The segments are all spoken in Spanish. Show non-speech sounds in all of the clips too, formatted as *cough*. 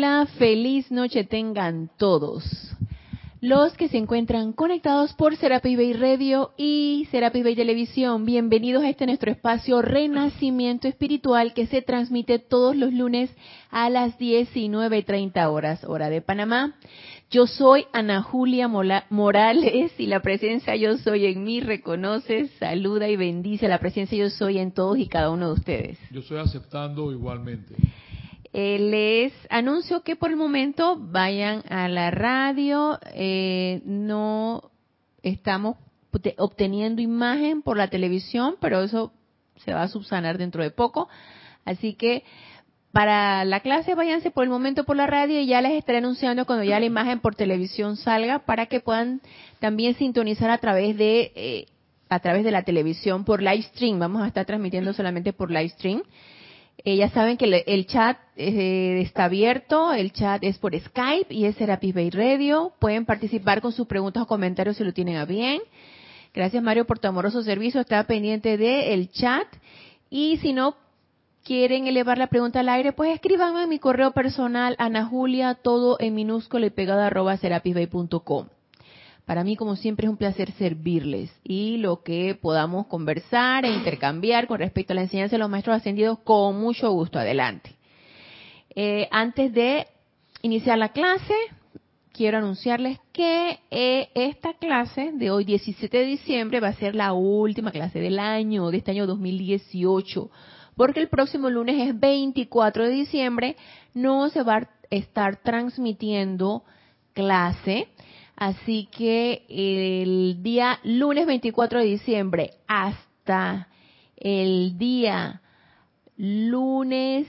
hola, feliz noche tengan todos. Los que se encuentran conectados por Serapis Radio y Serapis Televisión, bienvenidos a este nuestro espacio Renacimiento Espiritual que se transmite todos los lunes a las 19.30 horas, hora de Panamá. Yo soy Ana Julia Morales y la presencia yo soy en mí reconoce, saluda y bendice la presencia yo soy en todos y cada uno de ustedes. Yo estoy aceptando igualmente. Eh, les anuncio que por el momento vayan a la radio, eh, no estamos obteniendo imagen por la televisión, pero eso se va a subsanar dentro de poco. Así que para la clase váyanse por el momento por la radio y ya les estaré anunciando cuando ya la imagen por televisión salga para que puedan también sintonizar a través de eh, a través de la televisión por live stream. Vamos a estar transmitiendo solamente por live stream. Eh, ya saben que el, chat está abierto, el chat es por Skype y es Serapis Bay Radio. Pueden participar con sus preguntas o comentarios si lo tienen a bien. Gracias Mario por tu amoroso servicio, está pendiente del chat. Y si no quieren elevar la pregunta al aire, pues escríbanme en mi correo personal, Ana Julia, todo en minúsculo y pegado arroba serapisbay.com. Para mí, como siempre, es un placer servirles y lo que podamos conversar e intercambiar con respecto a la enseñanza de los maestros ascendidos, con mucho gusto. Adelante. Eh, antes de iniciar la clase, quiero anunciarles que eh, esta clase de hoy, 17 de diciembre, va a ser la última clase del año, de este año 2018, porque el próximo lunes es 24 de diciembre, no se va a estar transmitiendo clase Así que el día lunes 24 de diciembre hasta el día lunes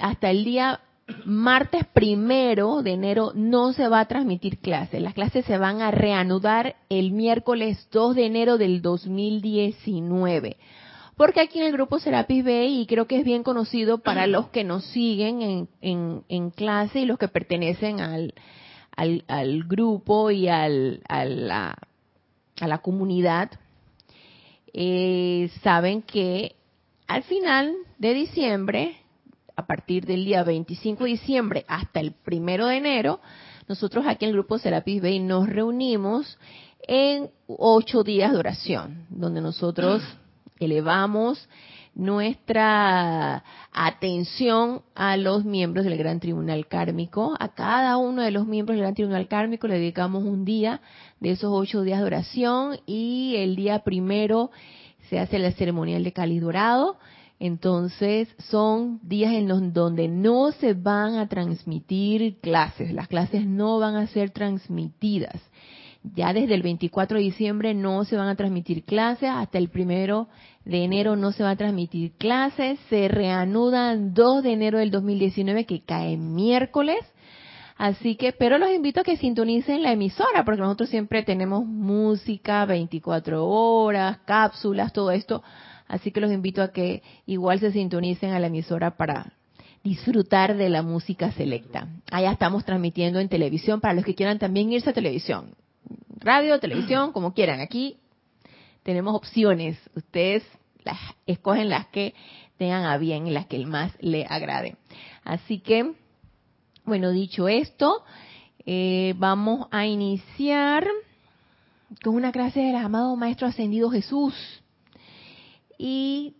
hasta el día martes primero de enero no se va a transmitir clases. Las clases se van a reanudar el miércoles 2 de enero del 2019. Porque aquí en el grupo Serapis Bay, y creo que es bien conocido para los que nos siguen en, en clase y los que pertenecen al, al, al grupo y al, a, la, a la comunidad, eh, saben que al final de diciembre, a partir del día 25 de diciembre hasta el primero de enero, nosotros aquí en el grupo Serapis Bay nos reunimos en ocho días de oración, donde nosotros elevamos nuestra atención a los miembros del Gran Tribunal Kármico. A cada uno de los miembros del Gran Tribunal Kármico le dedicamos un día de esos ocho días de oración y el día primero se hace la ceremonial de Cali Dorado. Entonces son días en los donde no se van a transmitir clases, las clases no van a ser transmitidas. Ya desde el 24 de diciembre no se van a transmitir clases, hasta el primero de enero no se va a transmitir clases, se reanudan 2 de enero del 2019 que cae miércoles. Así que, pero los invito a que sintonicen la emisora, porque nosotros siempre tenemos música 24 horas, cápsulas, todo esto. Así que los invito a que igual se sintonicen a la emisora para disfrutar de la música selecta. Allá estamos transmitiendo en televisión para los que quieran también irse a televisión radio, televisión, como quieran. Aquí tenemos opciones. Ustedes las escogen las que tengan a bien las que el más le agrade. Así que, bueno, dicho esto, eh, vamos a iniciar con una clase del amado Maestro Ascendido Jesús. Y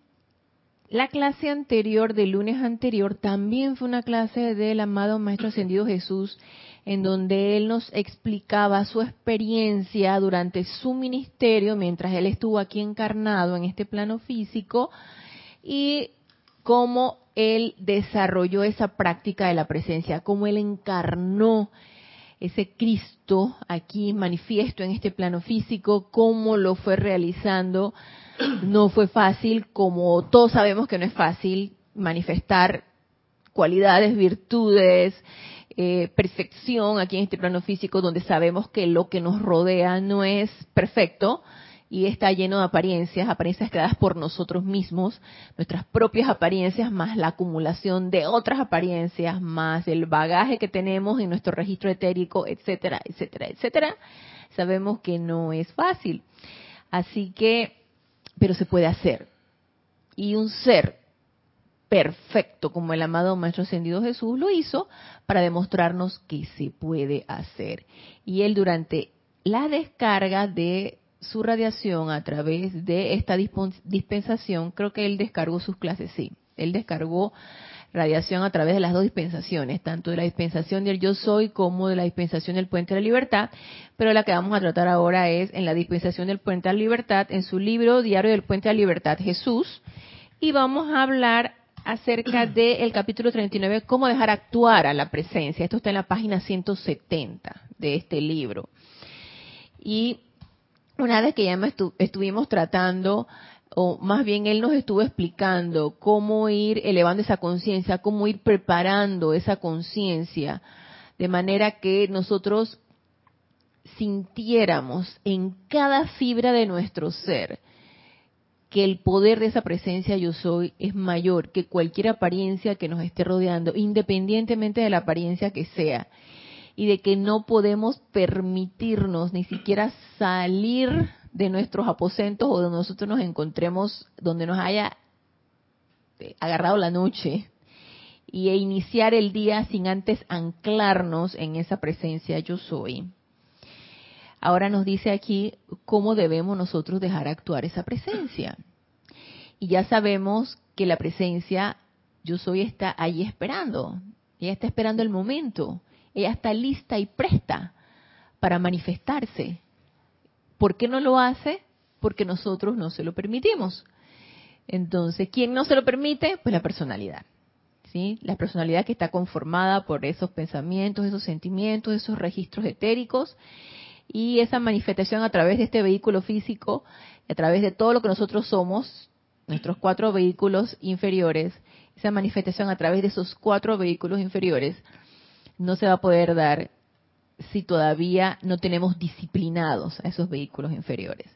la clase anterior, del lunes anterior, también fue una clase del amado Maestro Ascendido Jesús en donde él nos explicaba su experiencia durante su ministerio mientras él estuvo aquí encarnado en este plano físico y cómo él desarrolló esa práctica de la presencia, cómo él encarnó ese Cristo aquí manifiesto en este plano físico, cómo lo fue realizando. No fue fácil, como todos sabemos que no es fácil manifestar cualidades, virtudes, eh, perfección aquí en este plano físico donde sabemos que lo que nos rodea no es perfecto y está lleno de apariencias, apariencias creadas por nosotros mismos, nuestras propias apariencias más la acumulación de otras apariencias, más el bagaje que tenemos en nuestro registro etérico, etcétera, etcétera, etcétera. Sabemos que no es fácil. Así que, pero se puede hacer. Y un ser perfecto como el amado Maestro Ascendido Jesús lo hizo para demostrarnos que se puede hacer. Y él durante la descarga de su radiación a través de esta dispensación, creo que él descargó sus clases, sí, él descargó radiación a través de las dos dispensaciones, tanto de la dispensación del yo soy como de la dispensación del puente de la libertad, pero la que vamos a tratar ahora es en la dispensación del puente de la libertad, en su libro Diario del puente de la libertad Jesús, y vamos a hablar acerca del capítulo 39, cómo dejar actuar a la presencia. Esto está en la página 170 de este libro. Y una vez que ya estuvimos tratando o más bien él nos estuvo explicando cómo ir elevando esa conciencia, cómo ir preparando esa conciencia, de manera que nosotros sintiéramos en cada fibra de nuestro ser que el poder de esa presencia yo soy es mayor que cualquier apariencia que nos esté rodeando, independientemente de la apariencia que sea, y de que no podemos permitirnos ni siquiera salir de nuestros aposentos o donde nosotros nos encontremos, donde nos haya eh, agarrado la noche y e iniciar el día sin antes anclarnos en esa presencia yo soy. Ahora nos dice aquí cómo debemos nosotros dejar actuar esa presencia. Y ya sabemos que la presencia yo soy está ahí esperando. Ella está esperando el momento. Ella está lista y presta para manifestarse. ¿Por qué no lo hace? Porque nosotros no se lo permitimos. Entonces, ¿quién no se lo permite? Pues la personalidad. ¿sí? La personalidad que está conformada por esos pensamientos, esos sentimientos, esos registros etéricos y esa manifestación a través de este vehículo físico, a través de todo lo que nosotros somos, nuestros cuatro vehículos inferiores, esa manifestación a través de esos cuatro vehículos inferiores no se va a poder dar si todavía no tenemos disciplinados a esos vehículos inferiores.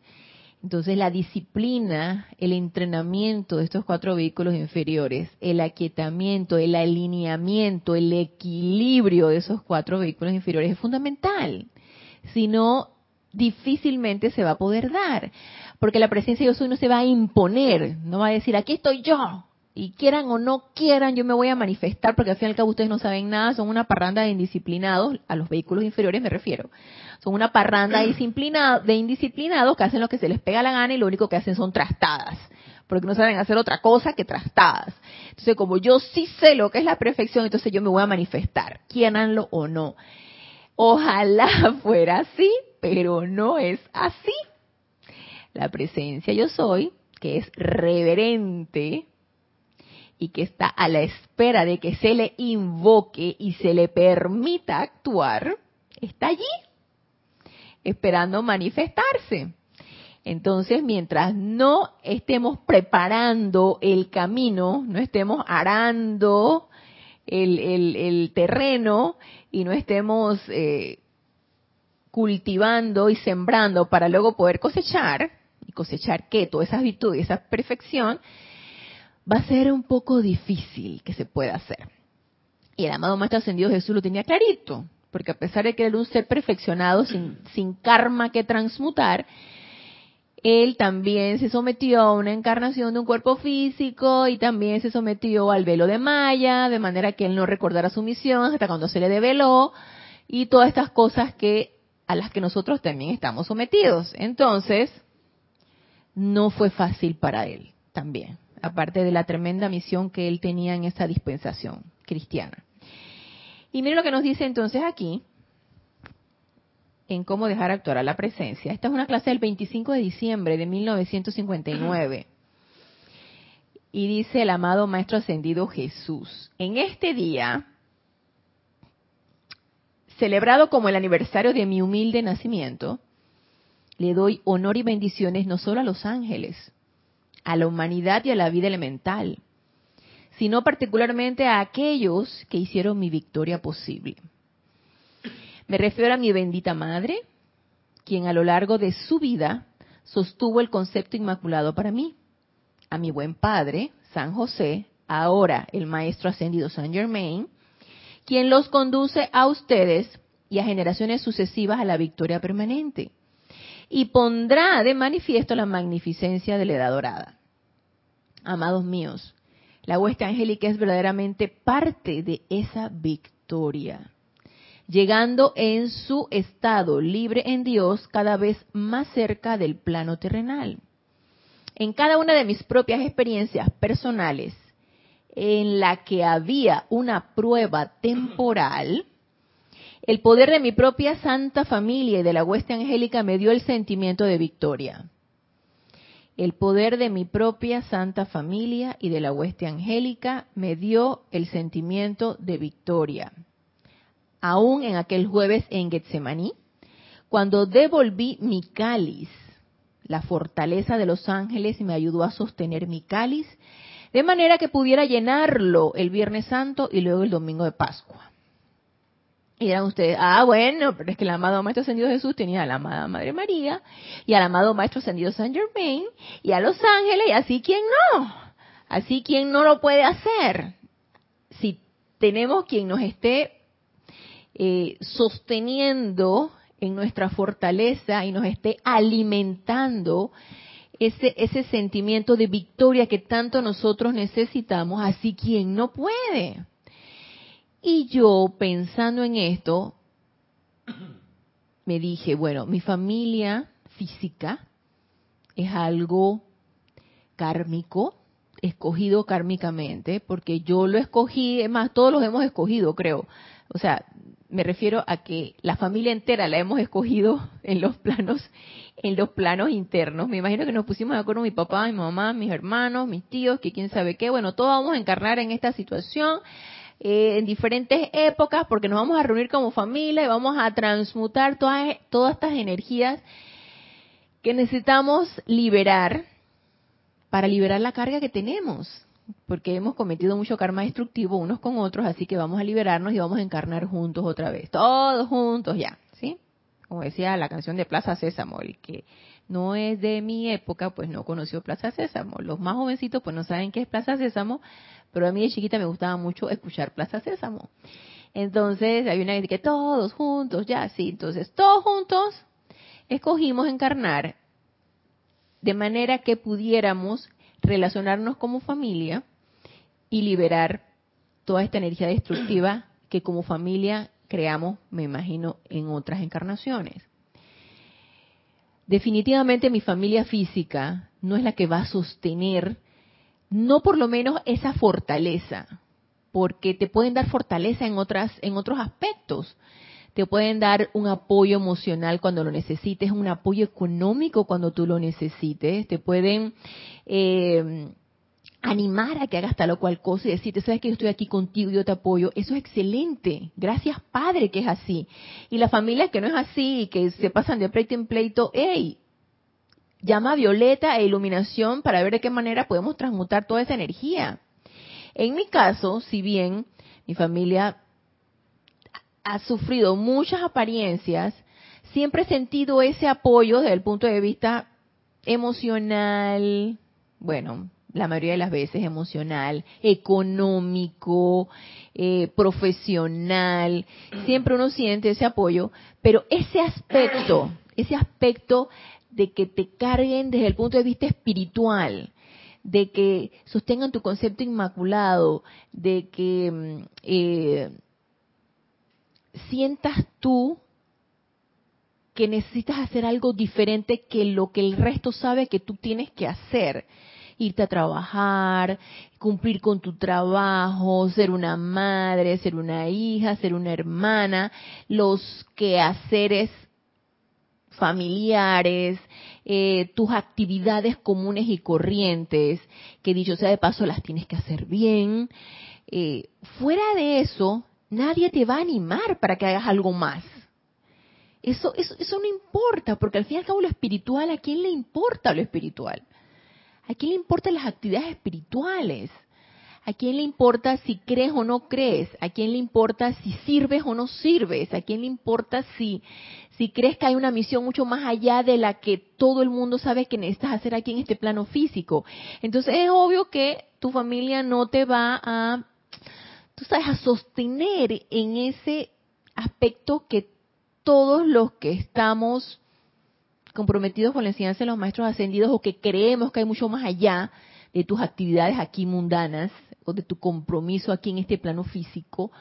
Entonces la disciplina, el entrenamiento de estos cuatro vehículos inferiores, el aquietamiento, el alineamiento, el equilibrio de esos cuatro vehículos inferiores es fundamental. Si no, difícilmente se va a poder dar. Porque la presencia de Dios no se va a imponer, no va a decir, aquí estoy yo, y quieran o no quieran, yo me voy a manifestar, porque al fin y al cabo ustedes no saben nada, son una parranda de indisciplinados, a los vehículos inferiores me refiero, son una parranda de, indisciplinados que hacen lo que se les pega la gana y lo único que hacen son trastadas, porque no saben hacer otra cosa que trastadas. Entonces, como yo sí sé lo que es la perfección, entonces yo me voy a manifestar, quieranlo o no. Ojalá *laughs* fuera así, pero no es así. La presencia yo soy, que es reverente, y que está a la espera de que se le invoque y se le permita actuar, está allí, esperando manifestarse. Entonces, mientras no estemos preparando el camino, no estemos arando el, terreno y no estemos eh, cultivando y sembrando para luego poder cosechar, y cosechar que todas esas virtudes, esa perfección, va a ser un poco difícil que se pueda hacer. Y el amado Maestro Ascendido Jesús lo tenía clarito, porque a pesar de que era un ser perfeccionado, sin, sin karma que transmutar, él también se sometió a una encarnación de un cuerpo físico y también se sometió al velo de Maya, de manera que él no recordara su misión hasta cuando se le develó y todas estas cosas que a las que nosotros también estamos sometidos. Entonces, no fue fácil para él también aparte de la tremenda misión que él tenía en esa dispensación cristiana. Y miren lo que nos dice entonces aquí, en cómo dejar actuar a la presencia. Esta es una clase del 25 de diciembre de 1959. Y dice el amado Maestro Ascendido Jesús, en este día, celebrado como el aniversario de mi humilde nacimiento, le doy honor y bendiciones no solo a los ángeles, a la humanidad y a la vida elemental, sino particularmente a aquellos que hicieron mi victoria posible. Me refiero a mi bendita madre, quien a lo largo de su vida sostuvo el concepto inmaculado para mí, a mi buen padre, San José, ahora el maestro ascendido San Germain, quien los conduce a ustedes y a generaciones sucesivas a la victoria permanente, y pondrá de manifiesto la magnificencia de la edad dorada. Amados míos, La hueste angélica es verdaderamente parte de esa victoria, llegando en su estado libre en Dios cada vez más cerca del plano terrenal. En cada una de mis propias experiencias personales, en la que había una prueba temporal, el poder de mi propia santa familia y de la hueste angélica me dio el sentimiento de victoria. El poder de mi propia santa familia y de la hueste angélica me dio el sentimiento de victoria. Aún en aquel jueves en Getsemaní, cuando devolví mi cáliz, la fortaleza de los ángeles me ayudó a sostener mi cáliz, de manera que pudiera llenarlo el Viernes Santo y luego el Domingo de Pascua. Y dirán ustedes, ah, bueno, pero es que el amado Maestro Ascendido Jesús tenía a la amada Madre María y al amado Maestro Ascendido San Germain y a los ángeles y así quien no. Así quien no lo puede hacer. Si tenemos quien nos esté eh, sosteniendo en nuestra fortaleza y nos esté alimentando ese, ese sentimiento de victoria que tanto nosotros necesitamos, así quien no puede. Y yo pensando en esto, me dije, bueno, mi familia física es algo kármico, escogido kármicamente, porque yo lo escogí, es más, todos los hemos escogido, creo. O sea, me refiero a que la familia entera la hemos escogido *laughs* en los planos, en los planos internos. Me imagino que nos pusimos de acuerdo mi papá, mi mamá, mis hermanos, mis tíos, que quién sabe qué. Bueno, todos vamos a encarnar en esta situación eh, en diferentes épocas porque nos vamos a reunir como familia y vamos a transmutar todas, todas estas energías que necesitamos liberar para liberar la carga que tenemos, porque hemos cometido mucho karma destructivo unos con otros, así que vamos a liberarnos y vamos a encarnar juntos otra vez, todos juntos ya, ¿sí? Como decía la canción de Plaza Sésamo, el que no es de mi época, pues no conoció Plaza Sésamo. Los más jovencitos pues no saben qué es Plaza Sésamo, pero a mí de chiquita me gustaba mucho escuchar Plaza Sésamo. Entonces hay una que todos juntos, ya, sí, entonces todos juntos escogimos encarnar de manera que pudiéramos relacionarnos como familia y liberar toda esta energía destructiva *clears throat* que como familia creamos, me imagino, en otras encarnaciones definitivamente mi familia física no es la que va a sostener, no por lo menos esa fortaleza, porque te pueden dar fortaleza en otras, en otros aspectos. Te pueden dar un apoyo emocional cuando lo necesites, un apoyo económico cuando tú lo necesites, te pueden eh, animar a que hagas tal o cual cosa y decirte, sabes que yo estoy aquí contigo, yo te apoyo, eso es excelente. Gracias Padre que es así. Y las familias que no es así y que se pasan de pleito en pleito, hey, llama a Violeta e Iluminación para ver de qué manera podemos transmutar toda esa energía. En mi caso, si bien mi familia ha sufrido muchas apariencias, siempre he sentido ese apoyo desde el punto de vista emocional, bueno, la mayoría de las veces emocional, económico, eh, profesional, siempre uno siente ese apoyo, pero ese aspecto, ese aspecto de que te carguen desde el punto de vista espiritual, de que sostengan tu concepto inmaculado, de que mm, eh, sientas tú que necesitas hacer algo diferente que lo que el resto sabe que tú tienes que hacer irte a trabajar, cumplir con tu trabajo, ser una madre, ser una hija, ser una hermana, los quehaceres familiares, eh, tus actividades comunes y corrientes, que dicho sea de paso las tienes que hacer bien. Eh, fuera de eso, nadie te va a animar para que hagas algo más. Eso, eso, eso no importa, porque al fin y al cabo lo espiritual, ¿a quién le importa lo espiritual? ¿A quién le importan las actividades espirituales? ¿A quién le importa si crees o no crees? ¿A quién le importa si sirves o no sirves? ¿A quién le importa si, si crees que hay una misión mucho más allá de la que todo el mundo sabe que necesitas hacer aquí en este plano físico? Entonces es obvio que tu familia no te va a, tú sabes, a sostener en ese aspecto que todos los que estamos comprometidos con la enseñanza de los maestros ascendidos o que creemos que hay mucho más allá de tus actividades aquí mundanas, o de tu compromiso aquí en este plano físico,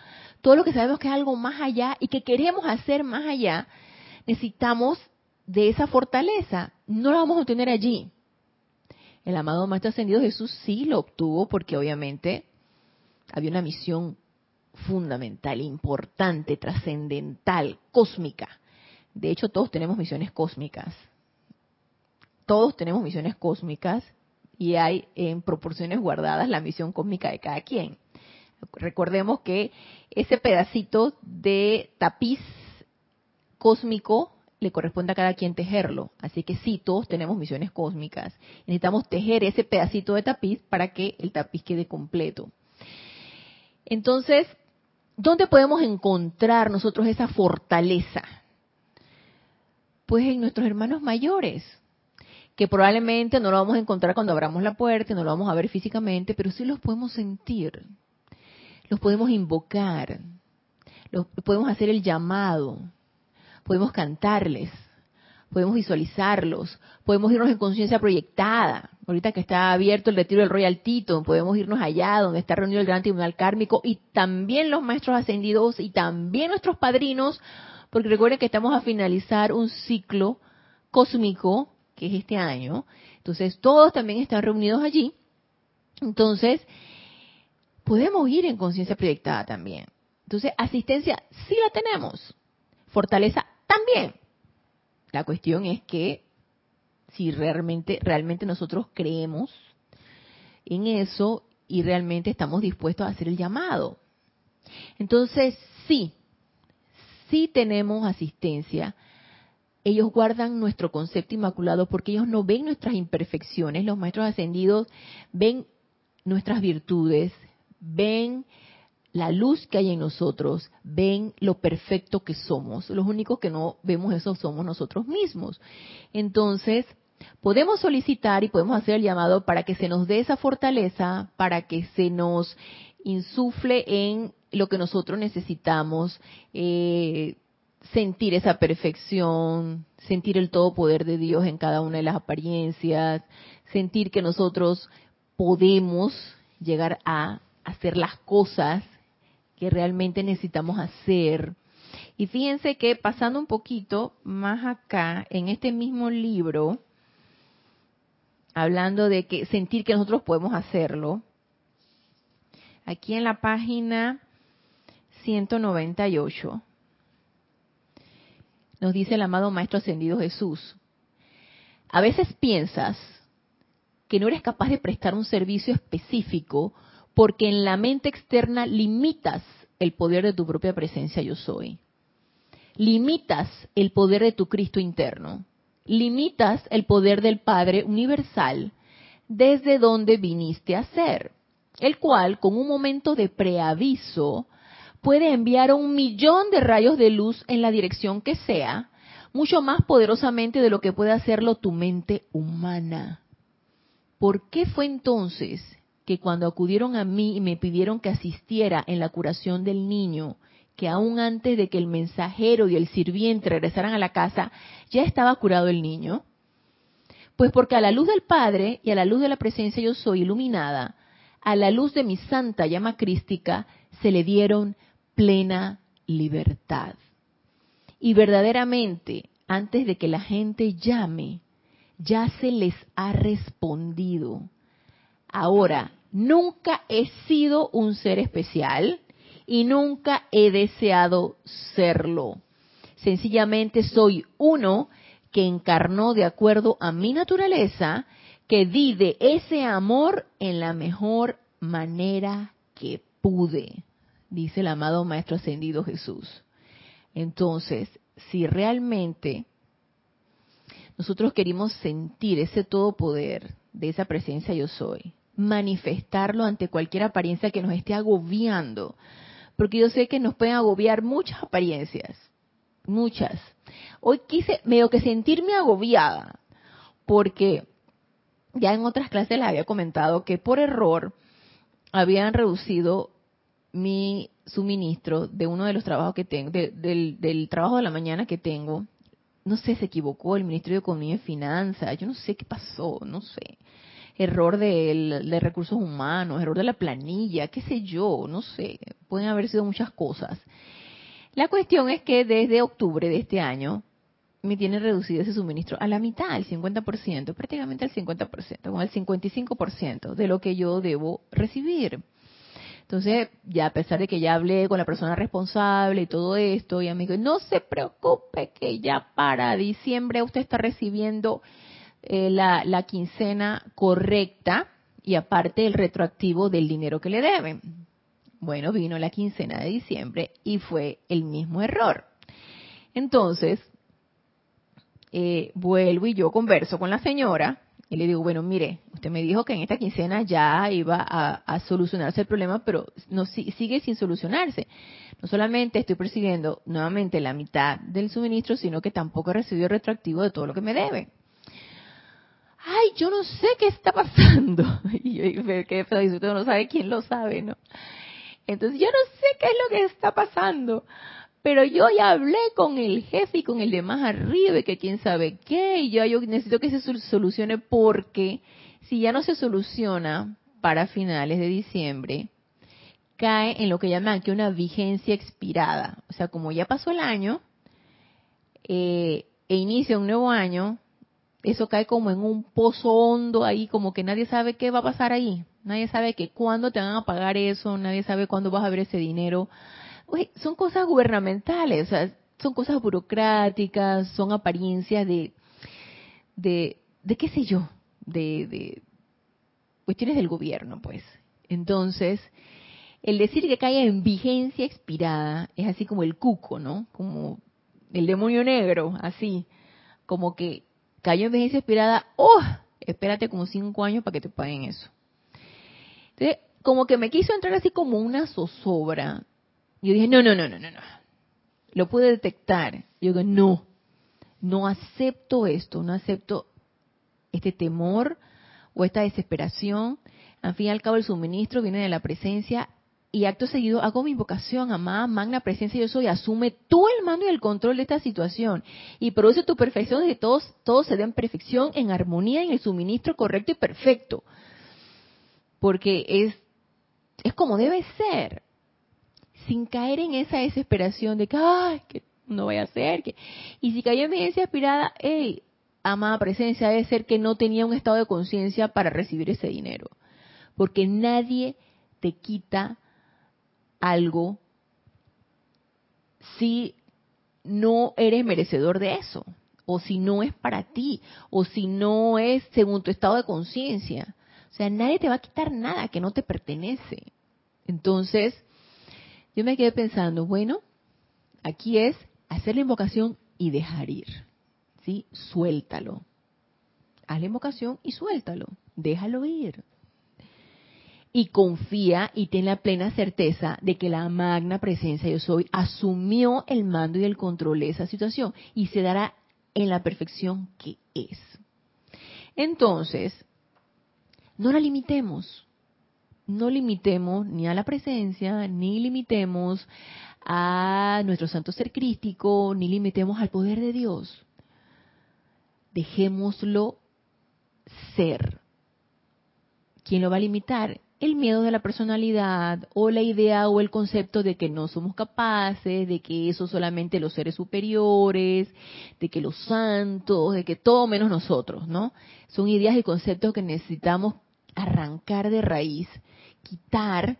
todo lo que sabemos que es algo más allá y que queremos hacer más allá, necesitamos de esa fortaleza. No la vamos a obtener allí. El amado Maestro Ascendido Jesús sí lo obtuvo porque obviamente había una misión fundamental, importante, trascendental, cósmica. De hecho, todos tenemos misiones cósmicas. Todos tenemos misiones cósmicas y hay en proporciones guardadas la misión cósmica de cada quien. Recordemos que ese pedacito de tapiz cósmico le corresponde a cada quien tejerlo. Así que sí, todos tenemos misiones cósmicas. Necesitamos tejer ese pedacito de tapiz para que el tapiz quede completo. Entonces, ¿dónde podemos encontrar nosotros esa fortaleza? Pues en nuestros hermanos mayores, que probablemente no lo vamos a encontrar cuando abramos la puerta, no lo vamos a ver físicamente, pero sí los podemos sentir, los podemos invocar, los, podemos hacer el llamado, podemos cantarles, podemos visualizarlos, podemos irnos en conciencia proyectada. Ahorita que está abierto el retiro del Royal Tito, podemos irnos allá donde está reunido el Gran Tribunal Kármico y también los maestros ascendidos y también nuestros padrinos, porque recuerden que estamos a finalizar un ciclo cósmico que es este año. Entonces, todos también están reunidos allí. Entonces, podemos ir en conciencia proyectada también. Entonces, asistencia sí la tenemos. Fortaleza también. La cuestión es que si realmente, realmente nosotros creemos en eso y realmente estamos dispuestos a hacer el llamado. Entonces, sí, sí tenemos asistencia, ellos guardan nuestro concepto inmaculado porque ellos no ven nuestras imperfecciones. Los maestros ascendidos ven nuestras virtudes, ven la luz que hay en nosotros, ven lo perfecto que somos. Los únicos que no vemos eso somos nosotros mismos. Entonces, podemos solicitar y podemos hacer el llamado para que se nos dé esa fortaleza, para que se nos insufle en lo que nosotros necesitamos. Eh, sentir esa perfección, sentir el todo poder de Dios en cada una de las apariencias, sentir que nosotros podemos llegar a hacer las cosas que realmente necesitamos hacer. Y fíjense que pasando un poquito más acá, en este mismo libro, hablando de que sentir que nosotros podemos hacerlo, aquí en la página 198, nos dice el amado Maestro Ascendido Jesús. A veces piensas que no eres capaz de prestar un servicio específico porque en la mente externa limitas el poder de tu propia presencia yo soy. Limitas el poder de tu Cristo interno. Limitas el poder del Padre universal desde donde viniste a ser, el cual con un momento de preaviso puede enviar un millón de rayos de luz en la dirección que sea, mucho más poderosamente de lo que puede hacerlo tu mente humana. ¿Por qué fue entonces que cuando acudieron a mí y me pidieron que asistiera en la curación del niño, que aún antes de que el mensajero y el sirviente regresaran a la casa, ya estaba curado el niño? Pues porque a la luz del Padre y a la luz de la presencia yo soy iluminada, a la luz de mi santa llama crística, se le dieron plena libertad. Y verdaderamente, antes de que la gente llame, ya se les ha respondido. Ahora, nunca he sido un ser especial y nunca he deseado serlo. Sencillamente soy uno que encarnó de acuerdo a mi naturaleza, que di de ese amor en la mejor manera que pude dice el amado Maestro Ascendido Jesús. Entonces, si realmente nosotros queremos sentir ese todo poder de esa presencia yo soy, manifestarlo ante cualquier apariencia que nos esté agobiando, porque yo sé que nos pueden agobiar muchas apariencias, muchas. Hoy quise medio que sentirme agobiada, porque ya en otras clases les había comentado que por error habían reducido mi suministro de uno de los trabajos que tengo, del, trabajo de la mañana que tengo, no sé, se equivocó el Ministerio de Economía y Finanzas, yo no sé qué pasó, no sé. Error de, recursos humanos, error de la planilla, qué sé yo, no sé, pueden haber sido muchas cosas. La cuestión es que desde octubre de este año me tiene reducido ese suministro a la mitad, al 50%, prácticamente al 50%, con el 55% de lo que yo debo recibir. Entonces, ya a pesar de que ya hablé con la persona responsable y todo esto, y dijo, no se preocupe que ya para diciembre usted está recibiendo eh, la, la quincena correcta y aparte el retroactivo del dinero que le deben. Bueno, vino la quincena de diciembre y fue el mismo error. Entonces, eh, vuelvo y yo converso con la señora y le digo, bueno, mire, usted me dijo que en esta quincena ya iba a, solucionarse el problema, pero no sigue sin solucionarse. No solamente estoy persiguiendo nuevamente la mitad del suministro, sino que tampoco he recibido retroactivo de todo lo que me debe. Ay, yo no sé qué está pasando. *laughs* Y yo digo, ¿qué usted no sabe quién lo sabe, ¿no? Entonces yo no sé qué es lo que está pasando pero yo ya hablé con el jefe y con el de más arriba y que quién sabe qué, y ya yo necesito que se solucione porque si ya no se soluciona para finales de diciembre, cae en lo que llaman aquí una vigencia expirada. O sea, como ya pasó el año eh, e inicia un nuevo año, eso cae como en un pozo hondo ahí, como que nadie sabe qué va a pasar ahí. Nadie sabe que cuándo te van a pagar eso, nadie sabe cuándo vas a ver ese dinero son cosas gubernamentales, son cosas burocráticas, son apariencias de, de, de qué sé yo, de, de cuestiones del gobierno, pues. Entonces, el decir que caiga en vigencia expirada es así como el cuco, ¿no? Como el demonio negro, así, como que cayó en vigencia expirada, ¡oh! Espérate como cinco años para que te paguen eso. Entonces, como que me quiso entrar así como una zozobra yo dije, no, no, no, no, no, no. Lo pude detectar. Yo digo, no, no acepto esto, no acepto este temor o esta desesperación. Al fin y al cabo el suministro viene de la presencia y acto seguido hago mi invocación, amada magna presencia yo soy, asume tú el mando y el control de esta situación y produce tu perfección de que todos, todos se den perfección en armonía en el suministro correcto y perfecto. Porque es, es como debe ser sin caer en esa desesperación de que, ay, que no voy a hacer. Que... Y si cayó en vigencia aspirada, hey, amada presencia, debe ser que no tenía un estado de conciencia para recibir ese dinero. Porque nadie te quita algo si no eres merecedor de eso, o si no es para ti, o si no es según tu estado de conciencia. O sea, nadie te va a quitar nada que no te pertenece. Entonces, yo me quedé pensando, bueno, aquí es hacer la invocación y dejar ir. ¿Sí? Suéltalo. Haz la invocación y suéltalo. Déjalo ir. Y confía y ten la plena certeza de que la magna presencia yo soy asumió el mando y el control de esa situación y se dará en la perfección que es. Entonces, no la limitemos no limitemos ni a la presencia, ni limitemos a nuestro santo ser crístico, ni limitemos al poder de Dios. Dejémoslo ser. ¿Quién lo va a limitar? El miedo de la personalidad o la idea o el concepto de que no somos capaces, de que eso solamente los seres superiores, de que los santos, de que todo menos nosotros, ¿no? Son ideas y conceptos que necesitamos arrancar de raíz quitar,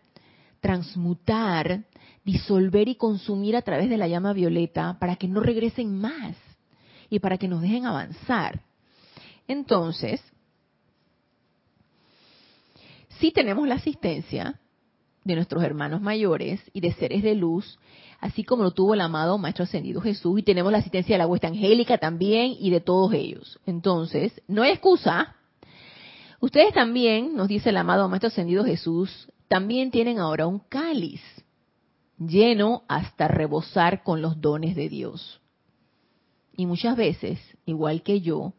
transmutar, disolver y consumir a través de la llama violeta para que no regresen más y para que nos dejen avanzar. Entonces, si tenemos la asistencia de nuestros hermanos mayores y de seres de luz, así como lo tuvo el amado Maestro Ascendido Jesús, y tenemos la asistencia de la huesta angélica también y de todos ellos. Entonces, no hay excusa Ustedes también, nos dice el amado Maestro Ascendido Jesús, también tienen ahora un cáliz lleno hasta rebosar con los dones de Dios. Y muchas veces, igual que yo,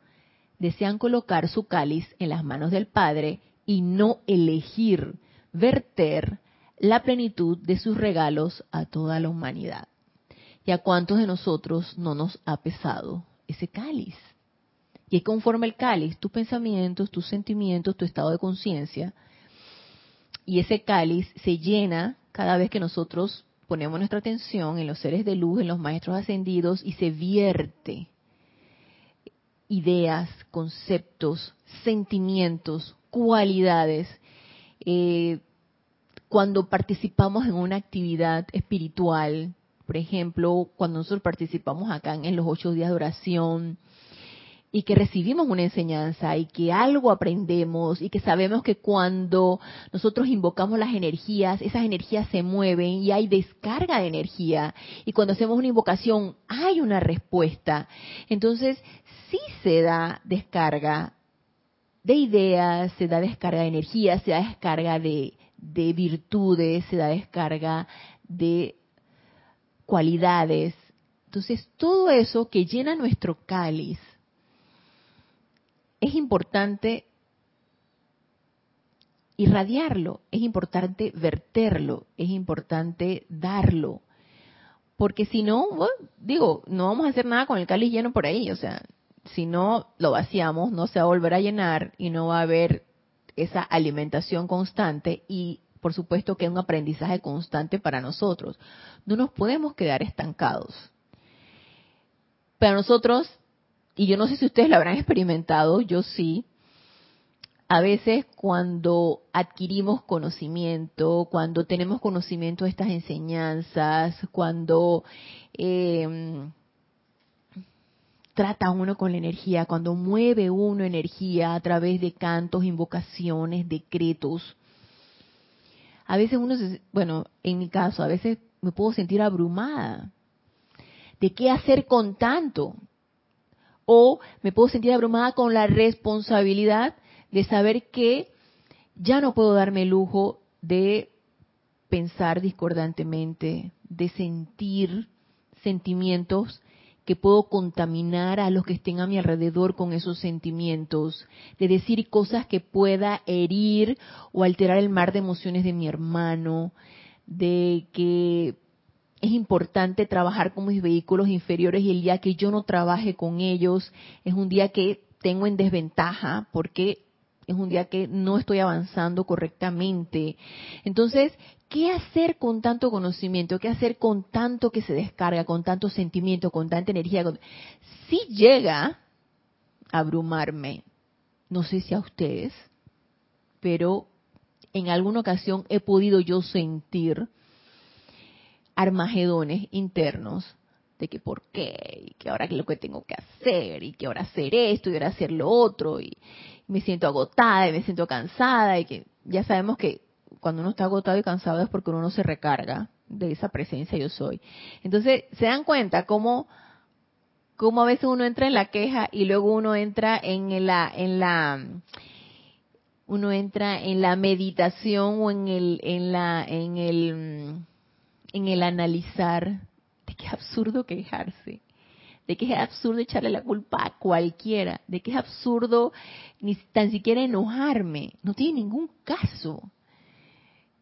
desean colocar su cáliz en las manos del Padre y no elegir verter la plenitud de sus regalos a toda la humanidad. ¿Y a cuántos de nosotros no nos ha pesado ese cáliz? Y conforme el cáliz, tus pensamientos, tus sentimientos, tu estado de conciencia. Y ese cáliz se llena cada vez que nosotros ponemos nuestra atención en los seres de luz, en los maestros ascendidos, y se vierte ideas, conceptos, sentimientos, cualidades. Eh, cuando participamos en una actividad espiritual, por ejemplo, cuando nosotros participamos acá en los ocho días de oración, y que recibimos una enseñanza y que algo aprendemos y que sabemos que cuando nosotros invocamos las energías, esas energías se mueven y hay descarga de energía y cuando hacemos una invocación hay una respuesta. Entonces, sí se da descarga de ideas, se da descarga de energía, se da descarga de, de virtudes, se da descarga de cualidades. Entonces, todo eso que llena nuestro cáliz, es importante irradiarlo, es importante verterlo, es importante darlo. Porque si no, digo, no vamos a hacer nada con el cáliz lleno por ahí. O sea, si no lo vaciamos, no se va a volver a llenar y no va a haber esa alimentación constante y por supuesto que es un aprendizaje constante para nosotros. No nos podemos quedar estancados. Para nosotros y yo no sé si ustedes lo habrán experimentado, yo sí, a veces cuando adquirimos conocimiento, cuando tenemos conocimiento de estas enseñanzas, cuando eh, trata uno con la energía, cuando mueve uno energía a través de cantos, invocaciones, decretos, a veces uno, se, bueno, en mi caso, a veces me puedo sentir abrumada. ¿De qué hacer con tanto? o me puedo sentir abrumada con la responsabilidad de saber que ya no puedo darme el lujo de pensar discordantemente, de sentir sentimientos que puedo contaminar a los que estén a mi alrededor con esos sentimientos, de decir cosas que pueda herir o alterar el mar de emociones de mi hermano, de que es importante trabajar con mis vehículos inferiores y el día que yo no trabaje con ellos es un día que tengo en desventaja porque es un día que no estoy avanzando correctamente. Entonces, ¿qué hacer con tanto conocimiento? ¿Qué hacer con tanto que se descarga, con tanto sentimiento, con tanta energía? Si llega a abrumarme, no sé si a ustedes, pero en alguna ocasión he podido yo sentir armagedones internos de que por qué, y que ahora qué es lo que tengo que hacer, y que ahora hacer esto, y ahora hacer lo otro, y me siento agotada, y me siento cansada, y que ya sabemos que cuando uno está agotado y cansado es porque uno no se recarga de esa presencia yo soy. Entonces, se dan cuenta cómo, cómo a veces uno entra en la queja y luego uno entra en la, en la, uno entra en la meditación o en el, en la, en el, en el analizar de que es absurdo quejarse, de que es absurdo echarle la culpa a cualquiera, de que es absurdo ni tan siquiera enojarme, no tiene ningún caso.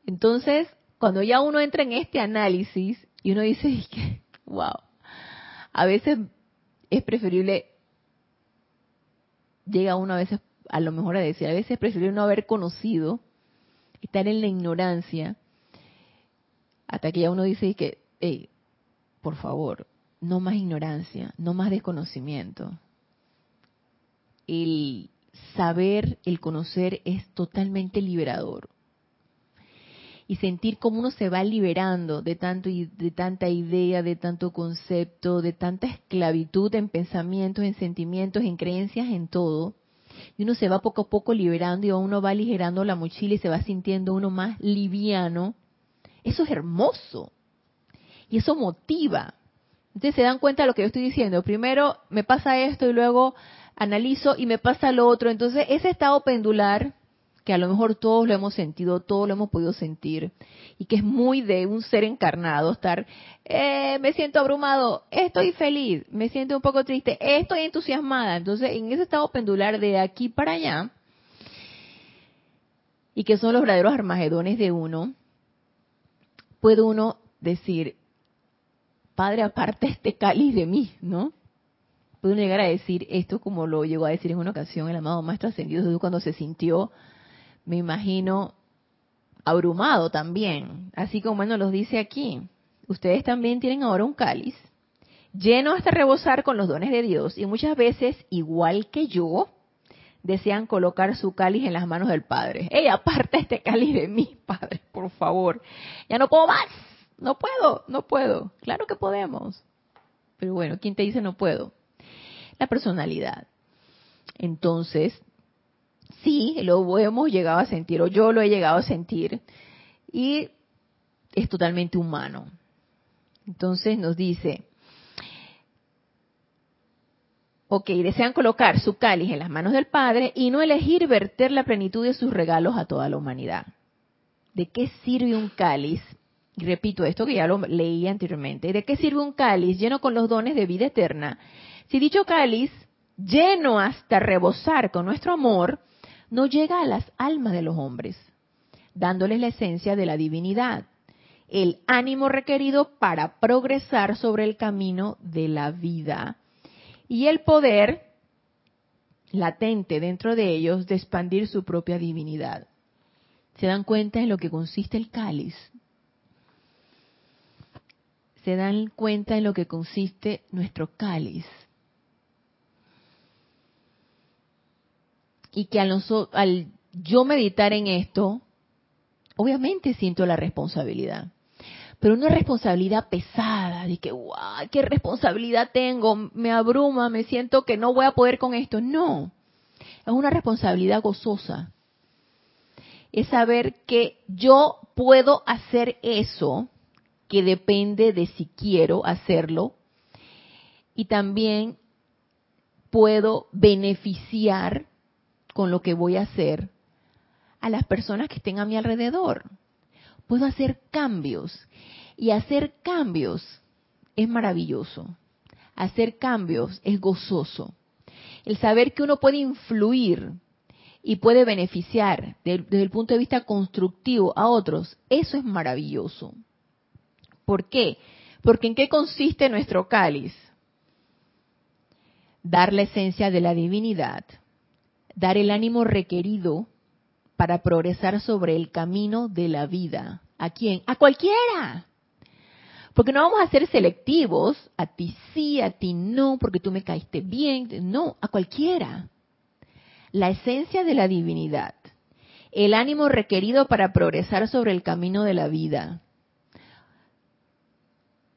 Entonces, cuando ya uno entra en este análisis y uno dice, wow, a veces es preferible, llega uno a veces a lo mejor a decir, a veces es preferible no haber conocido, estar en la ignorancia, hasta que ya uno dice que, hey, por favor, no más ignorancia, no más desconocimiento. El saber, el conocer es totalmente liberador. Y sentir cómo uno se va liberando de tanto de tanta idea, de tanto concepto, de tanta esclavitud en pensamientos, en sentimientos, en creencias, en todo. Y uno se va poco a poco liberando y uno va aligerando la mochila y se va sintiendo uno más liviano eso es hermoso. Y eso motiva. Entonces se dan cuenta de lo que yo estoy diciendo. Primero me pasa esto y luego analizo y me pasa lo otro. Entonces ese estado pendular, que a lo mejor todos lo hemos sentido, todos lo hemos podido sentir, y que es muy de un ser encarnado, estar, eh, me siento abrumado, estoy feliz, me siento un poco triste, estoy entusiasmada. Entonces en ese estado pendular de aquí para allá, y que son los verdaderos armagedones de uno, puede uno decir, Padre, aparte este cáliz de mí, ¿no? puede llegar a decir esto como lo llegó a decir en una ocasión el amado Maestro Ascendido cuando se sintió, me imagino, abrumado también, así como él nos lo dice aquí. Ustedes también tienen ahora un cáliz lleno hasta rebosar con los dones de Dios y muchas veces, igual que yo, desean colocar su cáliz en las manos del Padre. ¡Ey, aparta este cáliz de mí, *laughs* Padre, por favor! Ya no puedo más, no puedo, no puedo. Claro que podemos. Pero bueno, ¿quién te dice no puedo? La personalidad. Entonces, sí, lo hemos llegado a sentir, o yo lo he llegado a sentir, y es totalmente humano. Entonces nos dice, ok, desean colocar su cáliz en las manos del Padre y no elegir verter la plenitud de sus regalos a toda la humanidad. ¿De qué sirve un cáliz? Y repito esto que ya lo leí anteriormente. ¿De qué sirve un cáliz lleno con los dones de vida eterna? Si dicho cáliz, lleno hasta rebosar con nuestro amor, no llega a las almas de los hombres, dándoles la esencia de la divinidad, el ánimo requerido para progresar sobre el camino de la vida y el poder latente dentro de ellos de expandir su propia divinidad. ¿Se dan cuenta en lo que consiste el cáliz? ¿Se dan cuenta en lo que consiste nuestro cáliz? Y que al, al yo meditar en esto, obviamente siento la responsabilidad pero una responsabilidad pesada, de que, guau, qué responsabilidad tengo, me abruma, me siento que no voy a poder con esto. No, es una responsabilidad gozosa. Es saber que yo puedo hacer eso, que depende de si quiero hacerlo, y también puedo beneficiar con lo que voy a hacer a las personas que estén a mi alrededor puedo hacer cambios. Y hacer cambios es maravilloso. Hacer cambios es gozoso. El saber que uno puede influir y puede beneficiar desde el punto de vista constructivo a otros, eso es maravilloso. ¿Por qué? Porque ¿en qué consiste nuestro cáliz? Dar la esencia de la divinidad, dar el ánimo requerido para progresar sobre el camino de la vida. ¿A quién? A cualquiera. Porque no vamos a ser selectivos, a ti sí, a ti no, porque tú me caíste bien, no, a cualquiera. La esencia de la divinidad, el ánimo requerido para progresar sobre el camino de la vida,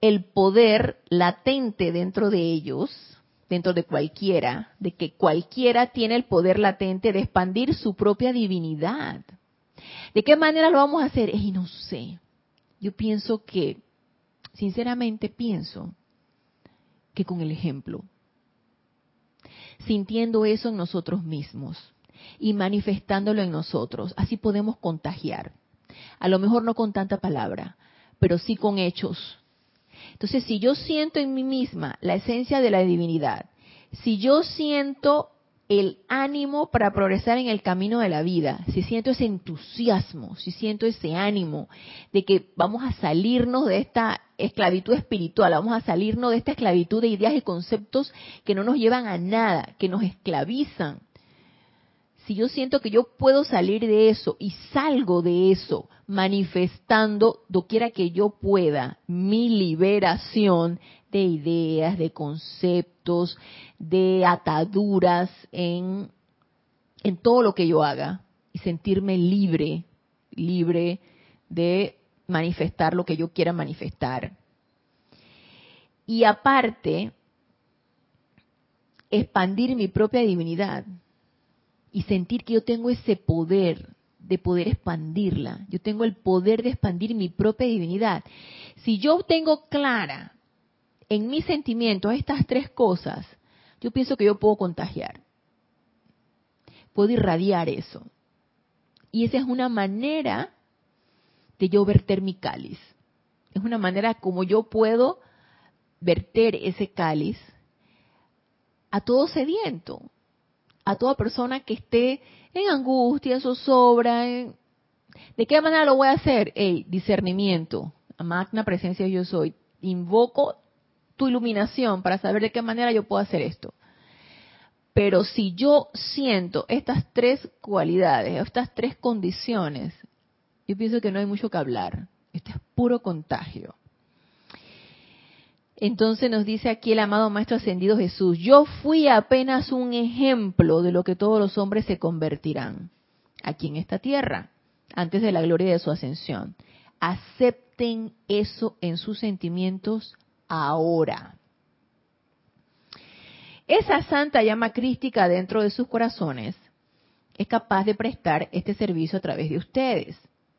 el poder latente dentro de ellos, dentro de cualquiera, de que cualquiera tiene el poder latente de expandir su propia divinidad. ¿De qué manera lo vamos a hacer? Y no sé. Yo pienso que, sinceramente pienso que con el ejemplo, sintiendo eso en nosotros mismos y manifestándolo en nosotros, así podemos contagiar. A lo mejor no con tanta palabra, pero sí con hechos, entonces, si yo siento en mí misma la esencia de la divinidad, si yo siento el ánimo para progresar en el camino de la vida, si siento ese entusiasmo, si siento ese ánimo de que vamos a salirnos de esta esclavitud espiritual, vamos a salirnos de esta esclavitud de ideas y conceptos que no nos llevan a nada, que nos esclavizan. Si yo siento que yo puedo salir de eso y salgo de eso, manifestando doquiera que yo pueda mi liberación de ideas, de conceptos, de ataduras en, en todo lo que yo haga y sentirme libre, libre de manifestar lo que yo quiera manifestar. Y aparte, expandir mi propia divinidad y sentir que yo tengo ese poder de poder expandirla. Yo tengo el poder de expandir mi propia divinidad. Si yo tengo clara en mis sentimientos estas tres cosas, yo pienso que yo puedo contagiar. Puedo irradiar eso. Y esa es una manera de yo verter mi cáliz. Es una manera como yo puedo verter ese cáliz a todo sediento, a toda persona que esté en angustia, en zozobra. ¿De qué manera lo voy a hacer? El discernimiento, magna presencia yo soy. Invoco tu iluminación para saber de qué manera yo puedo hacer esto. Pero si yo siento estas tres cualidades, estas tres condiciones, yo pienso que no hay mucho que hablar. Esto es puro contagio. Entonces nos dice aquí el amado Maestro Ascendido Jesús, yo fui apenas un ejemplo de lo que todos los hombres se convertirán aquí en esta tierra, antes de la gloria de su ascensión. Acepten eso en sus sentimientos ahora. Esa santa llama crística dentro de sus corazones es capaz de prestar este servicio a través de ustedes.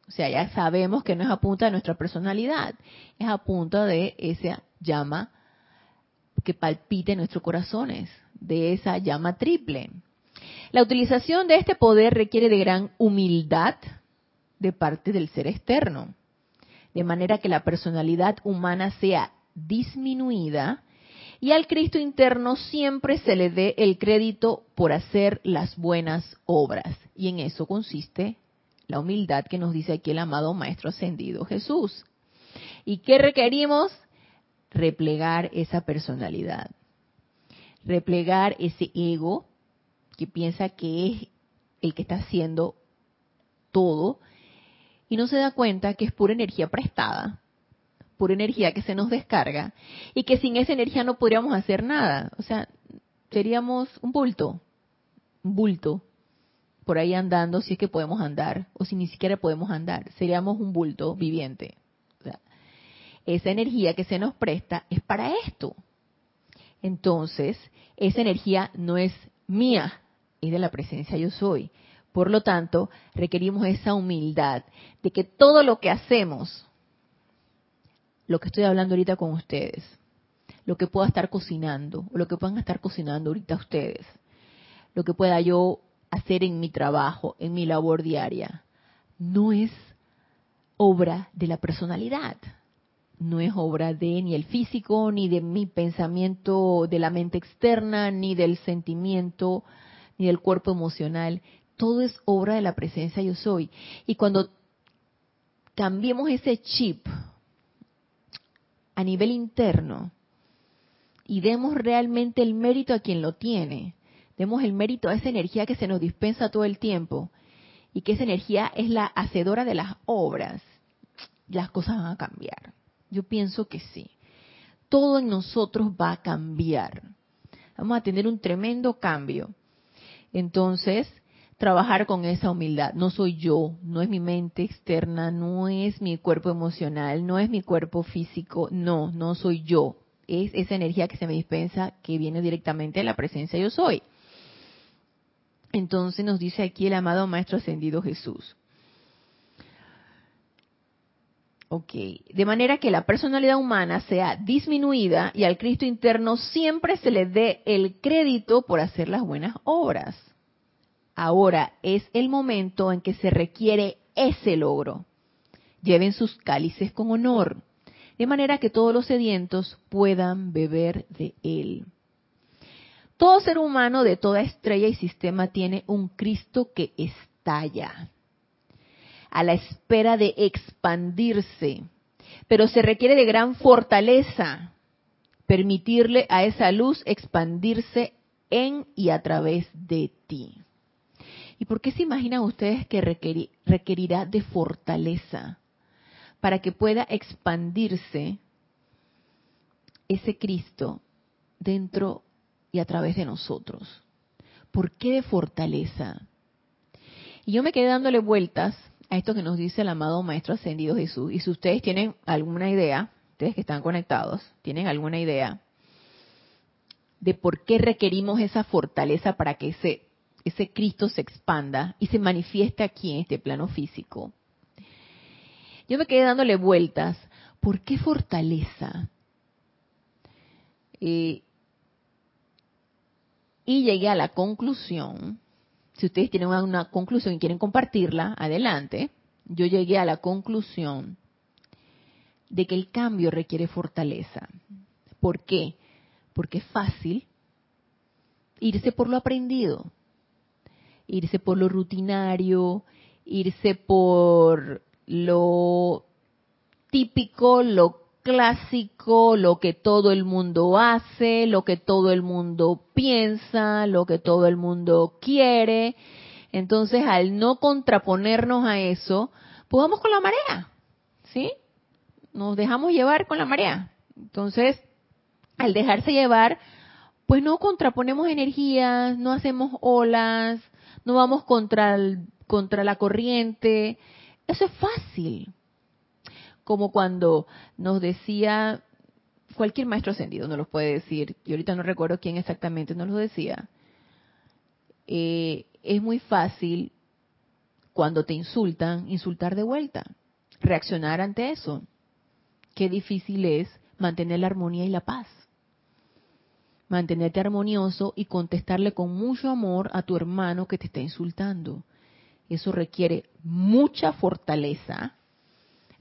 O sea, ya sabemos que no es a punta de nuestra personalidad, es a punta de esa llama que palpite en nuestros corazones, de esa llama triple. La utilización de este poder requiere de gran humildad de parte del ser externo, de manera que la personalidad humana sea disminuida y al Cristo interno siempre se le dé el crédito por hacer las buenas obras. Y en eso consiste la humildad que nos dice aquí el amado Maestro Ascendido Jesús. ¿Y qué requerimos? Replegar esa personalidad. Replegar ese ego que piensa que es el que está haciendo todo y no se da cuenta que es pura energía prestada, pura energía que se nos descarga y que sin esa energía no podríamos hacer nada. O sea, seríamos un bulto, un bulto por ahí andando si es que podemos andar o si ni siquiera podemos andar. Seríamos un bulto viviente. esa energía que se nos presta es para esto. Entonces, esa energía no es mía, es de la presencia yo soy. Por lo tanto, requerimos esa humildad de que todo lo que hacemos, lo que estoy hablando ahorita con ustedes, lo que pueda estar cocinando, o lo que puedan estar cocinando ahorita ustedes, lo que pueda yo hacer en mi trabajo, en mi labor diaria, no es obra de la personalidad, no es obra de ni el físico, ni de mi pensamiento de la mente externa, ni del sentimiento, ni del cuerpo emocional. Todo es obra de la presencia yo soy. Y cuando cambiemos ese chip a nivel interno y demos realmente el mérito a quien lo tiene, demos el mérito a esa energía que se nos dispensa todo el tiempo y que esa energía es la hacedora de las obras, las cosas van a cambiar. Yo pienso que sí. Todo en nosotros va a cambiar. Vamos a tener un tremendo cambio. Entonces, trabajar con esa humildad. No soy yo, no es mi mente externa, no es mi cuerpo emocional, no es mi cuerpo físico, no, no soy yo. Es esa energía que se me dispensa que viene directamente de la presencia yo soy. Entonces nos dice aquí el amado Maestro Ascendido Jesús. Ok, de manera que la personalidad humana sea disminuida y al Cristo interno siempre se le dé el crédito por hacer las buenas obras. Ahora es el momento en que se requiere ese logro. Lleven sus cálices con honor, de manera que todos los sedientos puedan beber de él. Todo ser humano de toda estrella y sistema tiene un Cristo que estalla, a la espera de expandirse, pero se requiere de gran fortaleza permitirle a esa luz expandirse en y a través de ti. ¿Y por qué se imaginan ustedes que requerirá de fortaleza para que pueda expandirse ese Cristo dentro y a través de nosotros. ¿Por qué de fortaleza? Y yo me quedé dándole vueltas a esto que nos dice el amado Maestro Ascendido Jesús. Y si ustedes tienen alguna idea, ustedes que están conectados, tienen alguna idea de por qué requerimos esa fortaleza para que ese, ese Cristo se expanda y se manifieste aquí en este plano físico. Yo me quedé dándole vueltas. ¿Por qué fortaleza? Eh, y llegué a la conclusión, si ustedes tienen una conclusión y quieren compartirla, adelante, yo llegué a la conclusión de que el cambio requiere fortaleza. ¿Por qué? Porque es fácil irse por lo aprendido, irse por lo rutinario, irse por lo típico, lo clásico, lo que todo el mundo hace, lo que todo el mundo piensa, lo que todo el mundo quiere. Entonces, al no contraponernos a eso, pues vamos con la marea, ¿sí? Nos dejamos llevar con la marea. Entonces, al dejarse llevar, pues no contraponemos energías, no hacemos olas, no vamos contra, contra la corriente. Eso es fácil como cuando nos decía cualquier maestro ascendido, nos lo puede decir, y ahorita no recuerdo quién exactamente nos lo decía, eh, es muy fácil cuando te insultan, insultar de vuelta, reaccionar ante eso. Qué difícil es mantener la armonía y la paz. Mantenerte armonioso y contestarle con mucho amor a tu hermano que te está insultando. Eso requiere mucha fortaleza,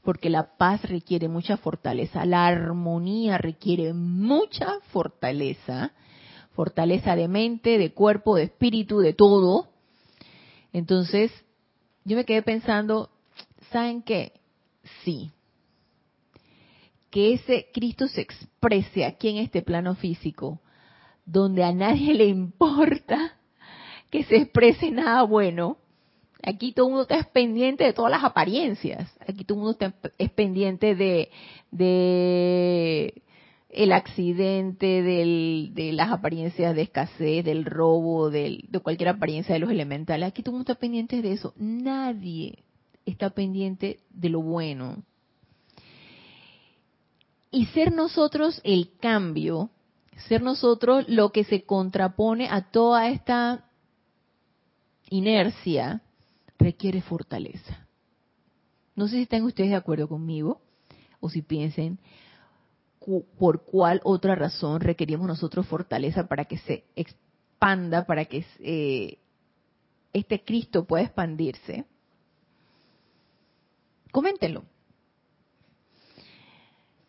porque la paz requiere mucha fortaleza, la armonía requiere mucha fortaleza, fortaleza de mente, de cuerpo, de espíritu, de todo. Entonces, yo me quedé pensando, ¿saben qué? Sí. Que ese Cristo se exprese aquí en este plano físico, donde a nadie *laughs* le importa que se exprese nada bueno, Aquí todo el mundo está pendiente de todas las apariencias. Aquí todo el mundo está es pendiente de, el accidente, de las apariencias de escasez, del robo, de cualquier apariencia de los elementales. Aquí todo el mundo está pendiente de eso. Nadie está pendiente de lo bueno. Y ser nosotros el cambio, ser nosotros lo que se contrapone a toda esta inercia, requiere fortaleza. No sé si están ustedes de acuerdo conmigo o si piensen por cuál otra razón requerimos nosotros fortaleza para que se expanda, para que eh, este Cristo pueda expandirse. Coméntenlo.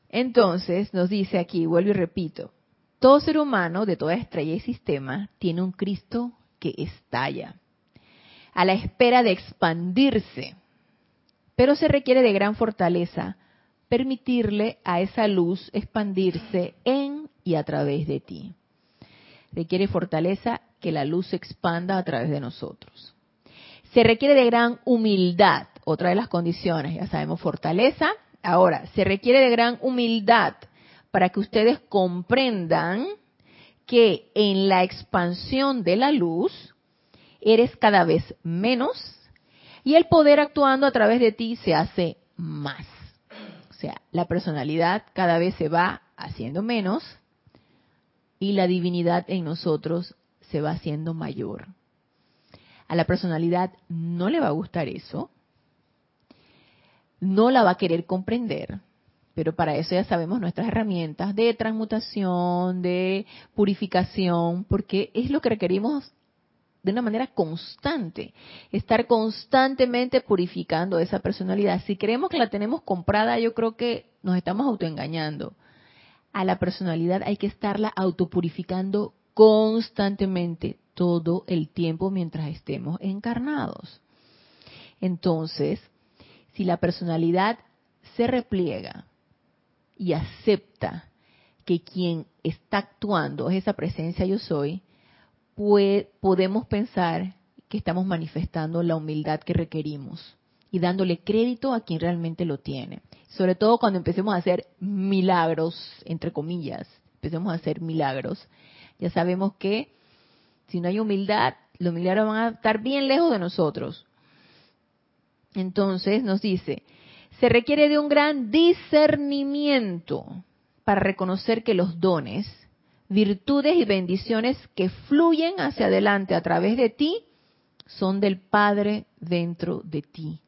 Entonces nos dice aquí, vuelvo y repito, todo ser humano de toda estrella y sistema tiene un Cristo que estalla a la espera de expandirse. Pero se requiere de gran fortaleza permitirle a esa luz expandirse en y a través de ti. Requiere fortaleza que la luz se expanda a través de nosotros. Se requiere de gran humildad, otra de las condiciones, ya sabemos, fortaleza. Ahora, se requiere de gran humildad para que ustedes comprendan que en la expansión de la luz eres cada vez menos y el poder actuando a través de ti se hace más. O sea, la personalidad cada vez se va haciendo menos y la divinidad en nosotros se va haciendo mayor. A la personalidad no le va a gustar eso, no la va a querer comprender, pero para eso ya sabemos nuestras herramientas de transmutación, de purificación, porque es lo que requerimos de una manera constante, estar constantemente purificando esa personalidad. Si creemos que la tenemos comprada, yo creo que nos estamos autoengañando. A la personalidad hay que estarla autopurificando constantemente, todo el tiempo mientras estemos encarnados. Entonces, si la personalidad se repliega y acepta que quien está actuando es esa presencia yo soy, podemos pensar que estamos manifestando la humildad que requerimos y dándole crédito a quien realmente lo tiene. Sobre todo cuando empecemos a hacer milagros, entre comillas, empecemos a hacer milagros. Ya sabemos que si no hay humildad, los milagros van a estar bien lejos de nosotros. Entonces nos dice, se requiere de un gran discernimiento para reconocer que los dones virtudes y bendiciones que fluyen hacia adelante a través de ti son del Padre dentro de ti,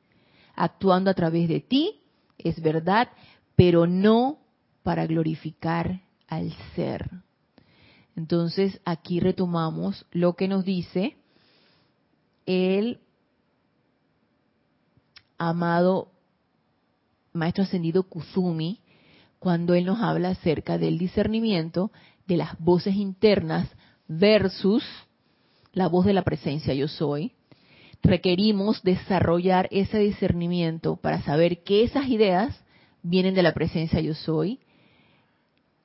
actuando a través de ti, es verdad, pero no para glorificar al ser. Entonces aquí retomamos lo que nos dice el amado Maestro Ascendido Kuzumi cuando él nos habla acerca del discernimiento de las voces internas versus la voz de la presencia yo soy, requerimos desarrollar ese discernimiento para saber que esas ideas vienen de la presencia yo soy,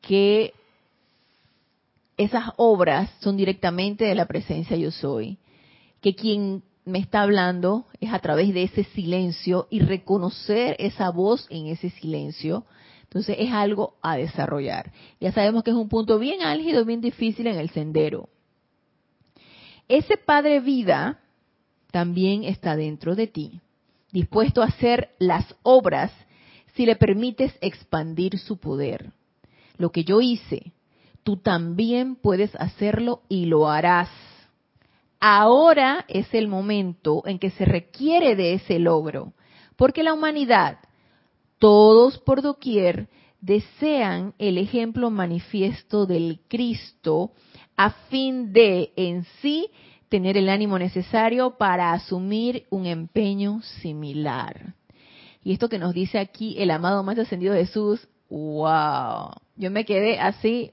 que esas obras son directamente de la presencia yo soy, que quien me está hablando es a través de ese silencio y reconocer esa voz en ese silencio. Entonces es algo a desarrollar. Ya sabemos que es un punto bien álgido, bien difícil en el sendero. Ese Padre Vida también está dentro de ti, dispuesto a hacer las obras si le permites expandir su poder. Lo que yo hice, tú también puedes hacerlo y lo harás. Ahora es el momento en que se requiere de ese logro, porque la humanidad, todos por doquier, desean el ejemplo manifiesto del Cristo a fin de en sí tener el ánimo necesario para asumir un empeño similar. Y esto que nos dice aquí el amado más ascendido Jesús, wow. Yo me quedé así,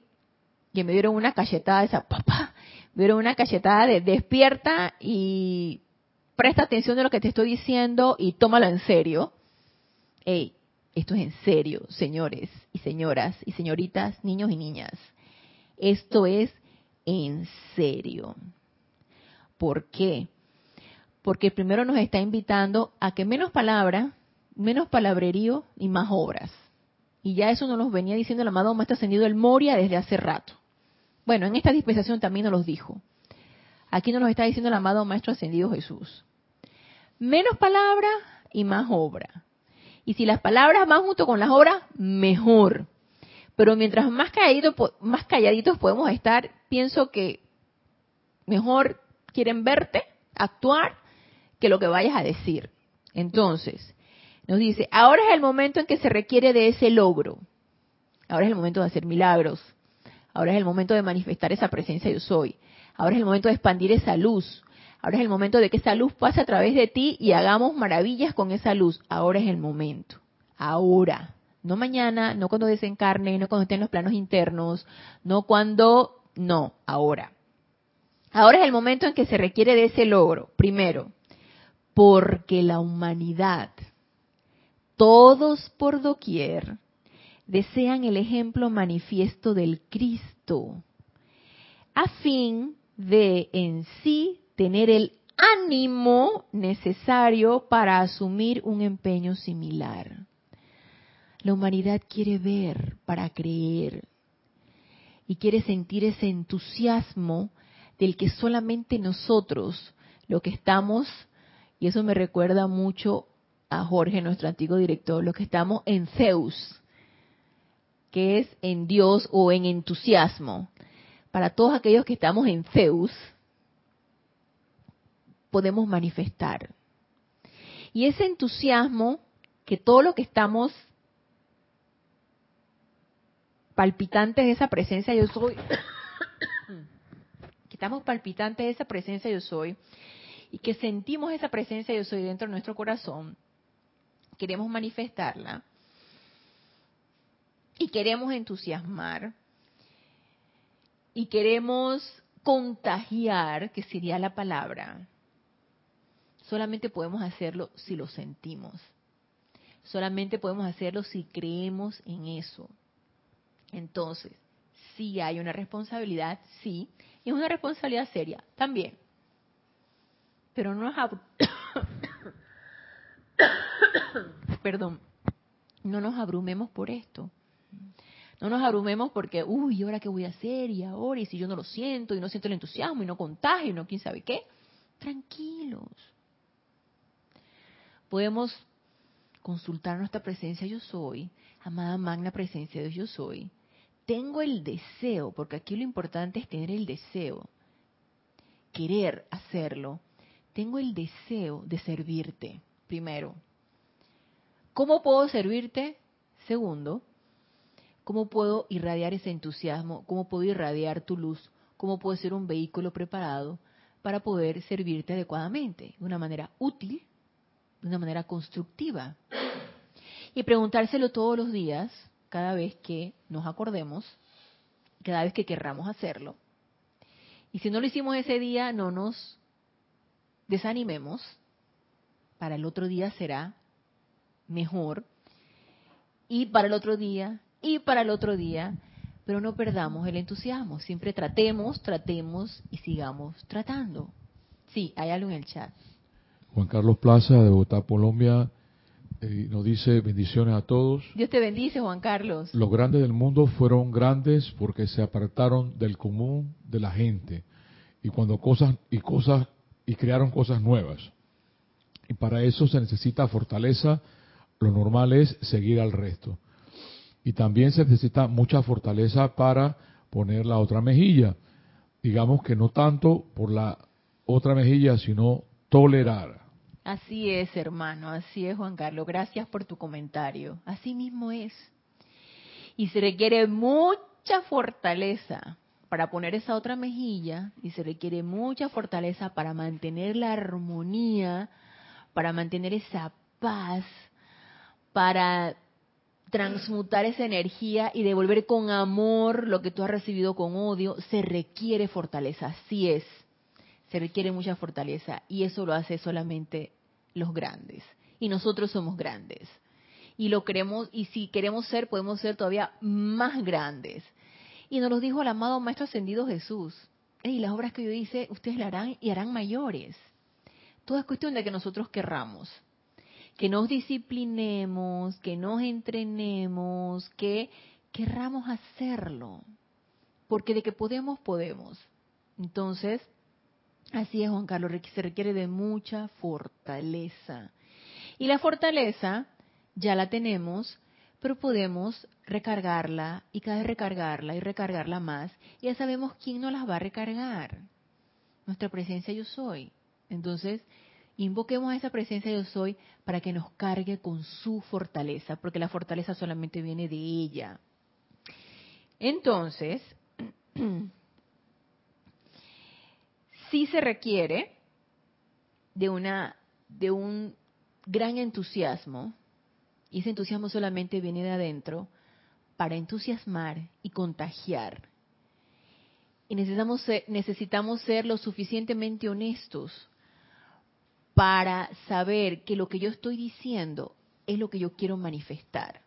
que me dieron una cachetada esa papá, me dieron una cachetada de despierta y presta atención de lo que te estoy diciendo y tómalo en serio. Ey, esto es en serio, señores y señoras y señoritas, niños y niñas. Esto es en serio. ¿Por qué? Porque primero nos está invitando a que menos palabra, menos palabrerío y más obras. Y ya eso nos lo venía diciendo el amado Maestro Ascendido el Moria desde hace rato. Bueno, en esta dispensación también nos los dijo. Aquí nos lo está diciendo el amado Maestro Ascendido Jesús. Menos palabra y más obra. Y si las palabras van junto con las obras, mejor. Pero mientras más más calladitos podemos estar, pienso que mejor quieren verte actuar que lo que vayas a decir. Entonces, nos dice, ahora es el momento en que se requiere de ese logro. Ahora es el momento de hacer milagros. Ahora es el momento de manifestar esa presencia yo soy. Ahora es el momento de expandir esa luz. Ahora es el momento de que esa luz pase a través de ti y hagamos maravillas con esa luz. Ahora es el momento. Ahora. No mañana, no cuando desencarne, no cuando esté en los planos internos, no cuando... No, ahora. Ahora es el momento en que se requiere de ese logro. Primero, porque la humanidad, todos por doquier, desean el ejemplo manifiesto del Cristo, a fin de en sí tener el ánimo necesario para asumir un empeño similar. La humanidad quiere ver para creer y quiere sentir ese entusiasmo del que solamente nosotros, lo que estamos, y eso me recuerda mucho a Jorge, nuestro antiguo director, lo que estamos en Zeus, que es en Dios o en entusiasmo. Para todos aquellos que estamos en Zeus, podemos manifestar. Y ese entusiasmo, que todo lo que estamos palpitantes de esa presencia yo soy, *coughs* estamos palpitantes de esa presencia yo soy y que sentimos esa presencia yo soy dentro de nuestro corazón, queremos manifestarla y queremos entusiasmar y queremos contagiar, que sería la palabra, solamente podemos hacerlo si lo sentimos. Solamente podemos hacerlo si creemos en eso. Entonces, si hay una responsabilidad, sí, y es una responsabilidad seria también. Pero no nos *coughs* perdón, no nos abrumemos por esto. No nos abrumemos porque, uy, ¿y ahora qué voy a hacer? Y ahora, y si yo no lo siento, y no siento el entusiasmo, y no contagio, y no quién sabe qué. Tranquilos. Podemos consultar nuestra presencia yo soy, amada magna presencia de Dios yo soy, tengo el deseo, porque aquí lo importante es tener el deseo, querer hacerlo, tengo el deseo de servirte, primero. ¿Cómo puedo servirte? Segundo, ¿cómo puedo irradiar ese entusiasmo? ¿Cómo puedo irradiar tu luz? ¿Cómo puedo ser un vehículo preparado para poder servirte adecuadamente, de una manera útil, de una manera constructiva? Y preguntárselo todos los días, cada vez que nos acordemos, cada vez que querramos hacerlo. Y si no lo hicimos ese día, no nos desanimemos. Para el otro día será mejor. y para el otro día, y para el otro día, pero no perdamos el entusiasmo, siempre tratemos, tratemos y sigamos tratando. Sí, hay algo en el chat. Juan Carlos Plaza de Bogotá, Colombia, eh, nos dice bendiciones a todos. Dios te bendice, Juan Carlos. Los grandes del mundo fueron grandes porque se apartaron del común de la gente y cuando cosas y cosas y crearon cosas nuevas. Y para eso se necesita fortaleza. Lo normal es seguir al resto. Y también se necesita mucha fortaleza para poner la otra mejilla. Digamos que no tanto por la otra mejilla, sino tolerar. Así es, hermano, así es, Juan Carlos. Gracias por tu comentario. Así mismo es. Y se requiere mucha fortaleza para poner esa otra mejilla y se requiere mucha fortaleza para mantener la armonía, para mantener esa paz, para transmutar esa energía y devolver con amor lo que tú has recibido con odio, se requiere fortaleza, así es se requiere mucha fortaleza y eso lo hace solamente los grandes. Y nosotros somos grandes. Y lo queremos, y si queremos ser, podemos ser todavía más grandes. Y nos lo dijo el amado Maestro Ascendido Jesús. Y las obras que yo hice, ustedes la harán y harán mayores. Todo es cuestión de que nosotros querramos. Que nos disciplinemos, que nos entrenemos, que querramos hacerlo. Porque de que podemos, podemos. Entonces, Así es, Juan Carlos, se requiere de mucha fortaleza. Y la fortaleza ya la tenemos, pero podemos recargarla y cada vez recargarla y recargarla más. Ya sabemos quién nos las va a recargar. Nuestra presencia yo soy. Entonces, invoquemos a esa presencia yo soy para que nos cargue con su fortaleza, porque la fortaleza solamente viene de ella. Entonces, *clears throat* sí se requiere de una de un gran entusiasmo y ese entusiasmo solamente viene de adentro para entusiasmar y contagiar. Y necesitamos necesitamos ser lo suficientemente honestos para saber que lo que yo estoy diciendo es lo que yo quiero manifestar.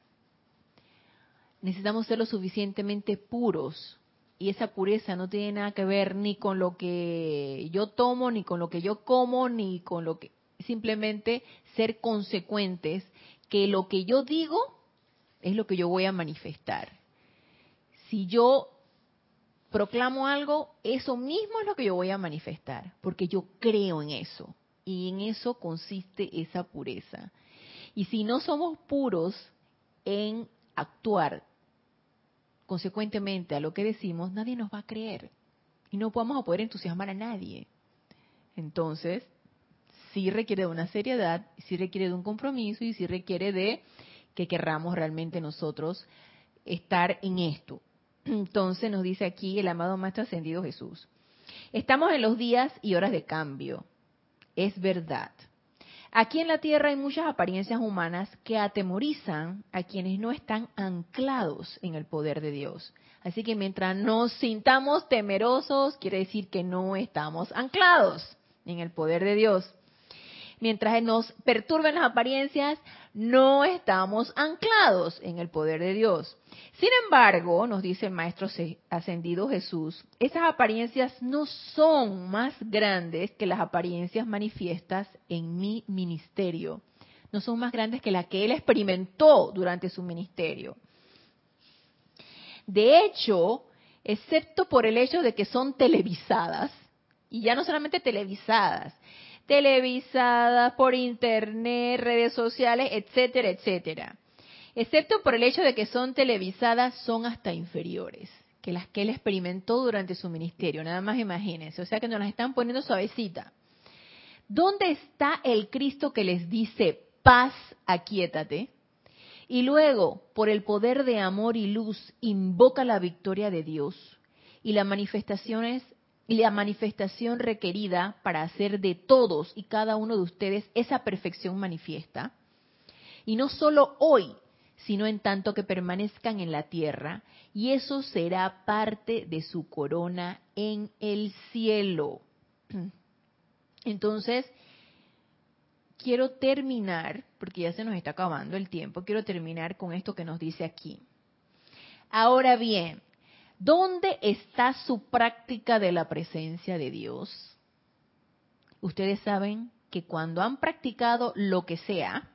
Necesitamos ser lo suficientemente puros y esa pureza no tiene nada que ver ni con lo que yo tomo, ni con lo que yo como, ni con lo que... Simplemente ser consecuentes que lo que yo digo es lo que yo voy a manifestar. Si yo proclamo algo, eso mismo es lo que yo voy a manifestar, porque yo creo en eso. Y en eso consiste esa pureza. Y si no somos puros en actuar consecuentemente a lo que decimos, nadie nos va a creer y no vamos a poder entusiasmar a nadie. Entonces, sí requiere de una seriedad, sí requiere de un compromiso y sí requiere de que querramos realmente nosotros estar en esto. Entonces nos dice aquí el amado Maestro Ascendido Jesús. Estamos en los días y horas de cambio. Es verdad. Aquí en la Tierra hay muchas apariencias humanas que atemorizan a quienes no están anclados en el poder de Dios. Así que mientras nos sintamos temerosos, quiere decir que no estamos anclados en el poder de Dios mientras nos perturben las apariencias, no estamos anclados en el poder de Dios. Sin embargo, nos dice el Maestro Ascendido Jesús, esas apariencias no son más grandes que las apariencias manifiestas en mi ministerio. No son más grandes que las que él experimentó durante su ministerio. De hecho, excepto por el hecho de que son televisadas, y ya no solamente televisadas, televisadas, por internet, redes sociales, etcétera, etcétera. Excepto por el hecho de que son televisadas, son hasta inferiores que las que él experimentó durante su ministerio. Nada más imagínense. O sea que nos las están poniendo suavecita. ¿Dónde está el Cristo que les dice, paz, aquíétate? Y luego, por el poder de amor y luz, invoca la victoria de Dios y las manifestaciones y la manifestación requerida para hacer de todos y cada uno de ustedes esa perfección manifiesta. Y no solo hoy, sino en tanto que permanezcan en la tierra, y eso será parte de su corona en el cielo. *clears throat* Entonces, quiero terminar, porque ya se nos está acabando el tiempo, quiero terminar con esto que nos dice aquí. Ahora bien, ¿dónde está su práctica de la presencia de Dios? Ustedes saben que cuando han practicado lo que sea,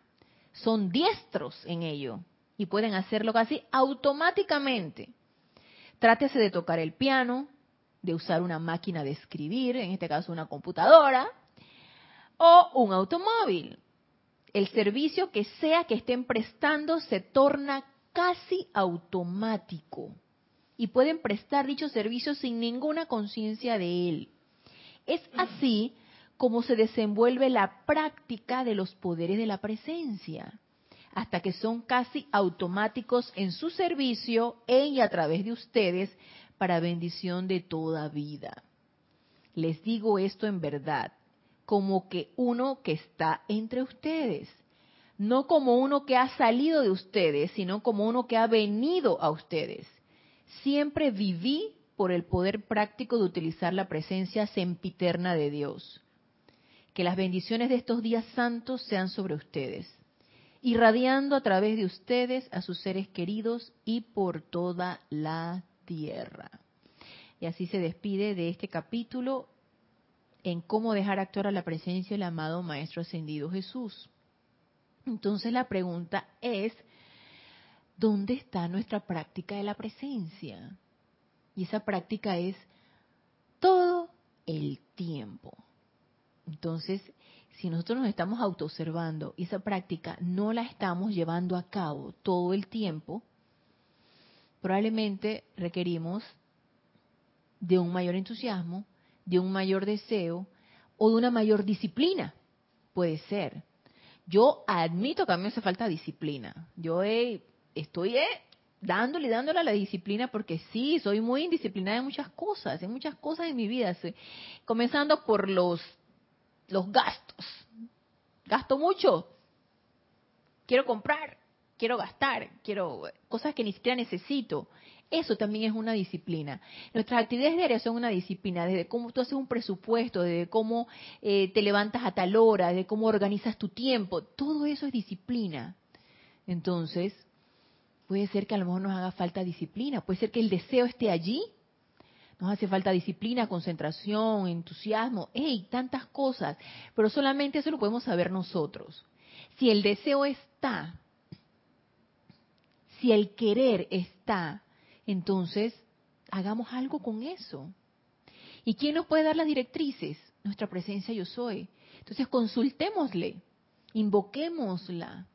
son diestros en ello y pueden hacerlo casi automáticamente. Trátese de tocar el piano, de usar una máquina de escribir, en este caso una computadora, o un automóvil. El servicio que sea que estén prestando se torna casi automático y pueden prestar dicho servicio sin ninguna conciencia de él. Es así como se desenvuelve la práctica de los poderes de la presencia, hasta que son casi automáticos en su servicio en y a través de ustedes para bendición de toda vida. Les digo esto en verdad, como que uno que está entre ustedes, no como uno que ha salido de ustedes, sino como uno que ha venido a ustedes. Siempre viví por el poder práctico de utilizar la presencia sempiterna de Dios. Que las bendiciones de estos días santos sean sobre ustedes, irradiando a través de ustedes a sus seres queridos y por toda la tierra. Y así se despide de este capítulo en cómo dejar actuar a la presencia del amado Maestro Ascendido Jesús. Entonces la pregunta es, ¿dónde está nuestra práctica de la presencia? Y esa práctica es todo el tiempo. Entonces, si nosotros nos estamos autoobservando y esa práctica no la estamos llevando a cabo todo el tiempo, probablemente requerimos de un mayor entusiasmo, de un mayor deseo o de una mayor disciplina. Puede ser. Yo admito que a mí me hace falta disciplina. Yo estoy eh, dándole, dándole a la disciplina porque sí, soy muy indisciplinada en muchas cosas, en muchas cosas en mi vida. Comenzando por los, los gastos. Gasto mucho. Quiero comprar, quiero gastar, quiero cosas que ni siquiera necesito. Eso también es una disciplina. Nuestras actividades diarias son una disciplina, desde cómo tú haces un presupuesto, desde cómo eh, te levantas a tal hora, desde cómo organizas tu tiempo. Todo eso es disciplina. Entonces, puede ser que a lo mejor nos haga falta disciplina, puede ser que el deseo esté allí. Nos hace falta disciplina, concentración, entusiasmo, ¡hey! Tantas cosas. Pero solamente eso lo podemos saber nosotros. Si el deseo está, si el querer está, entonces hagamos algo con eso. ¿Y quién nos puede dar las directrices? Nuestra presencia yo soy. Entonces consultémosle, invoquémosla,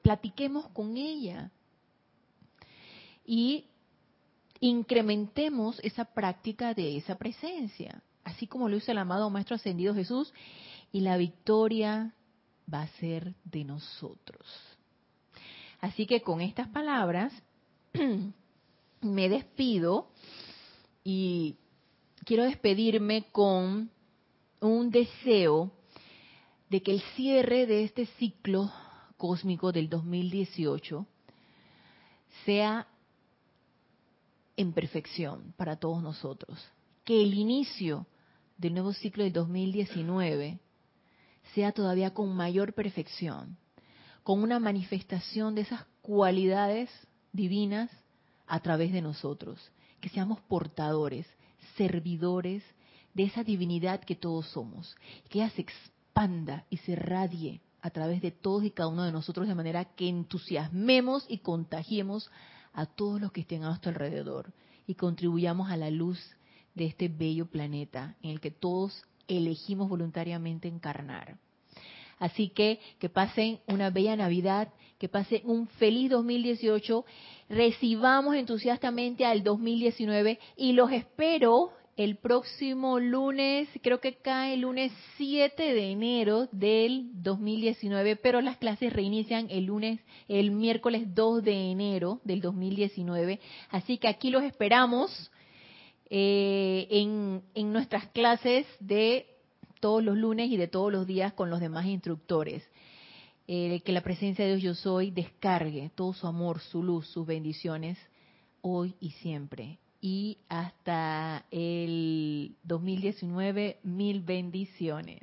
platiquemos con ella y incrementemos esa práctica de esa presencia, así como lo hizo el amado Maestro Ascendido Jesús, y la victoria va a ser de nosotros. Así que con estas palabras *clears throat* me despido y quiero despedirme con un deseo de que el cierre de este ciclo cósmico del 2018 sea perfección para todos nosotros. Que el inicio del nuevo ciclo del 2019 sea todavía con mayor perfección con una manifestación de esas cualidades divinas a través de nosotros, que seamos portadores, servidores de esa divinidad que todos somos, que ella se expanda y se radie a través de todos y cada uno de nosotros de manera que entusiasmemos y contagiemos a todos los que estén a nuestro alrededor y contribuyamos a la luz de este bello planeta en el que todos elegimos voluntariamente encarnar. Así que que pasen una bella Navidad, que pasen un feliz 2018, recibamos entusiastamente al 2019 y los espero el próximo lunes, creo que cae el lunes 7 de enero del 2019, pero las clases reinician el lunes, el miércoles 2 de enero del 2019. Así que aquí los esperamos eh, en, en nuestras clases de todos los lunes y de todos los días con los demás instructores. Eh, que la presencia de Dios yo soy descargue todo su amor, su luz, sus bendiciones hoy y siempre. Y hasta el 2019, mil bendiciones.